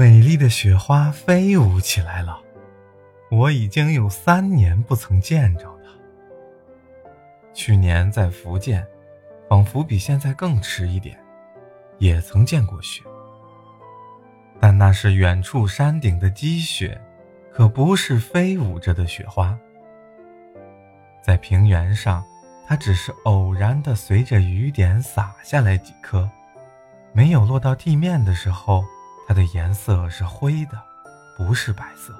美丽的雪花飞舞起来了，我已经有三年不曾见着了。去年在福建，仿佛比现在更迟一点，也曾见过雪，但那是远处山顶的积雪，可不是飞舞着的雪花。在平原上，它只是偶然的随着雨点洒下来几颗，没有落到地面的时候。它的颜色是灰的，不是白色。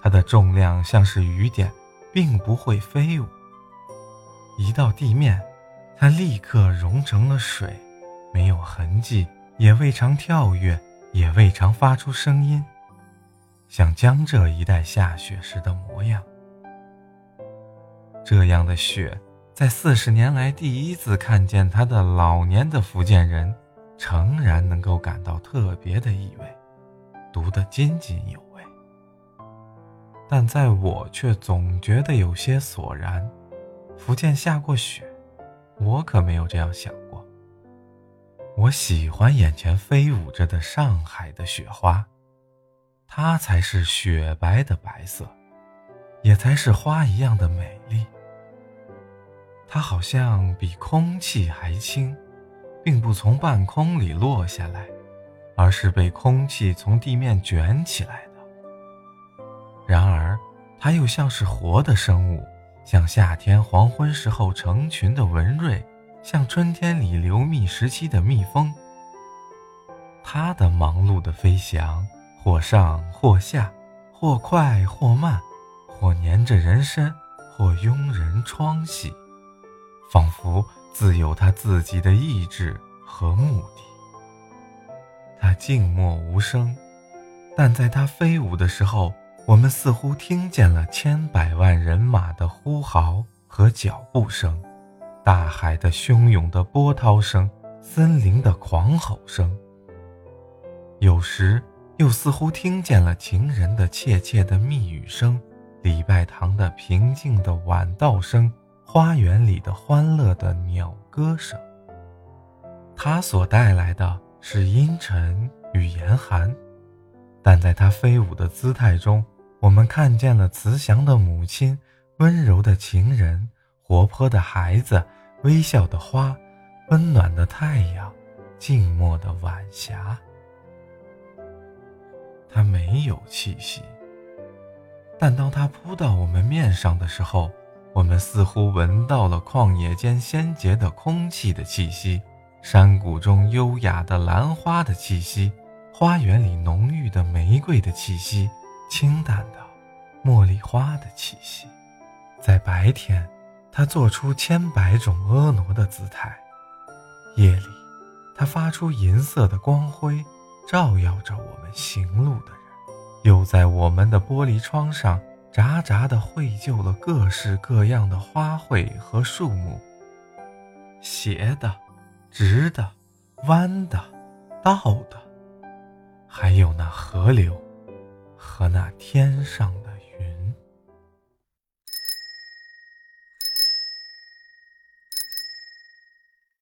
它的重量像是雨点，并不会飞舞。一到地面，它立刻融成了水，没有痕迹，也未尝跳跃，也未尝发出声音，像江浙一带下雪时的模样。这样的雪，在四十年来第一次看见它的老年的福建人。诚然能够感到特别的意味，读得津津有味。但在我却总觉得有些索然。福建下过雪，我可没有这样想过。我喜欢眼前飞舞着的上海的雪花，它才是雪白的白色，也才是花一样的美丽。它好像比空气还轻。并不从半空里落下来，而是被空气从地面卷起来的。然而，它又像是活的生物，像夏天黄昏时候成群的蚊蚋，像春天里流蜜时期的蜜蜂。它的忙碌的飞翔，或上或下，或快或慢，或粘着人身，或拥人窗隙，仿佛。自有他自己的意志和目的。他静默无声，但在他飞舞的时候，我们似乎听见了千百万人马的呼号和脚步声，大海的汹涌的波涛声，森林的狂吼声。有时又似乎听见了情人的切切的密语声，礼拜堂的平静的晚道声。花园里的欢乐的鸟歌声，它所带来的是阴沉与严寒，但在它飞舞的姿态中，我们看见了慈祥的母亲、温柔的情人、活泼的孩子、微笑的花、温暖的太阳、静默的晚霞。它没有气息，但当它扑到我们面上的时候。我们似乎闻到了旷野间鲜洁的空气的气息，山谷中优雅的兰花的气息，花园里浓郁的玫瑰的气息，清淡的茉莉花的气息。在白天，它做出千百种婀娜的姿态；夜里，它发出银色的光辉，照耀着我们行路的人，又在我们的玻璃窗上。杂杂的绘就了各式各样的花卉和树木，斜的、直的、弯的、倒的，还有那河流和那天上的。